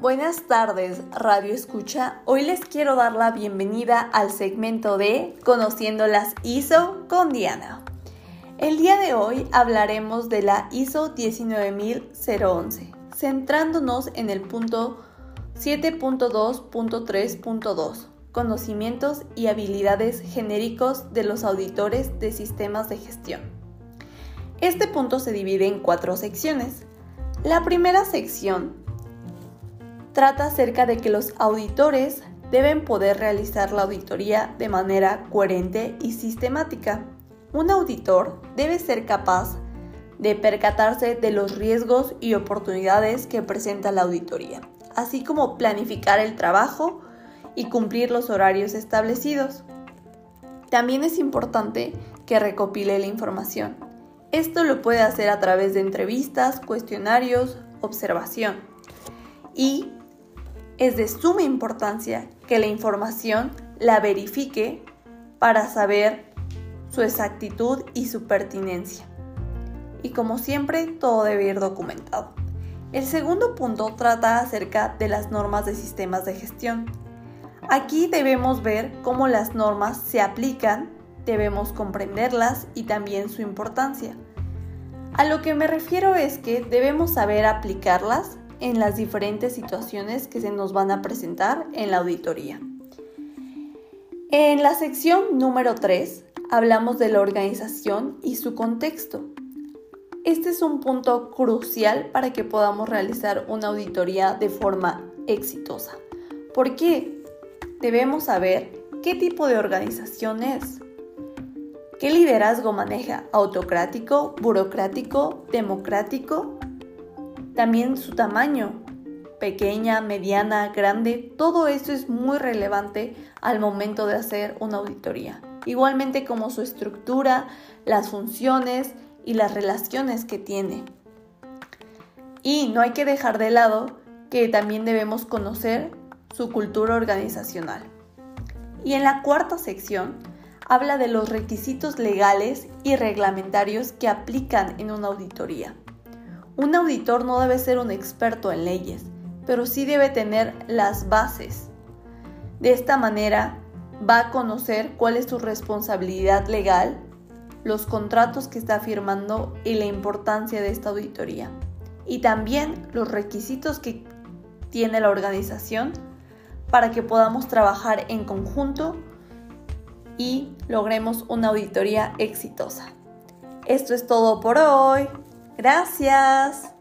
Buenas tardes, Radio Escucha. Hoy les quiero dar la bienvenida al segmento de Conociendo las ISO con Diana. El día de hoy hablaremos de la ISO 19011, centrándonos en el punto 7.2.3.2, conocimientos y habilidades genéricos de los auditores de sistemas de gestión. Este punto se divide en cuatro secciones. La primera sección trata acerca de que los auditores deben poder realizar la auditoría de manera coherente y sistemática. Un auditor debe ser capaz de percatarse de los riesgos y oportunidades que presenta la auditoría, así como planificar el trabajo y cumplir los horarios establecidos. También es importante que recopile la información. Esto lo puede hacer a través de entrevistas, cuestionarios, observación y es de suma importancia que la información la verifique para saber su exactitud y su pertinencia. Y como siempre, todo debe ir documentado. El segundo punto trata acerca de las normas de sistemas de gestión. Aquí debemos ver cómo las normas se aplican, debemos comprenderlas y también su importancia. A lo que me refiero es que debemos saber aplicarlas en las diferentes situaciones que se nos van a presentar en la auditoría. En la sección número 3 hablamos de la organización y su contexto. Este es un punto crucial para que podamos realizar una auditoría de forma exitosa. ¿Por qué? Debemos saber qué tipo de organización es. ¿Qué liderazgo maneja? ¿Autocrático, burocrático, democrático? También su tamaño, pequeña, mediana, grande, todo eso es muy relevante al momento de hacer una auditoría. Igualmente como su estructura, las funciones y las relaciones que tiene. Y no hay que dejar de lado que también debemos conocer su cultura organizacional. Y en la cuarta sección habla de los requisitos legales y reglamentarios que aplican en una auditoría. Un auditor no debe ser un experto en leyes, pero sí debe tener las bases. De esta manera va a conocer cuál es su responsabilidad legal, los contratos que está firmando y la importancia de esta auditoría. Y también los requisitos que tiene la organización para que podamos trabajar en conjunto y logremos una auditoría exitosa. Esto es todo por hoy. Gracias.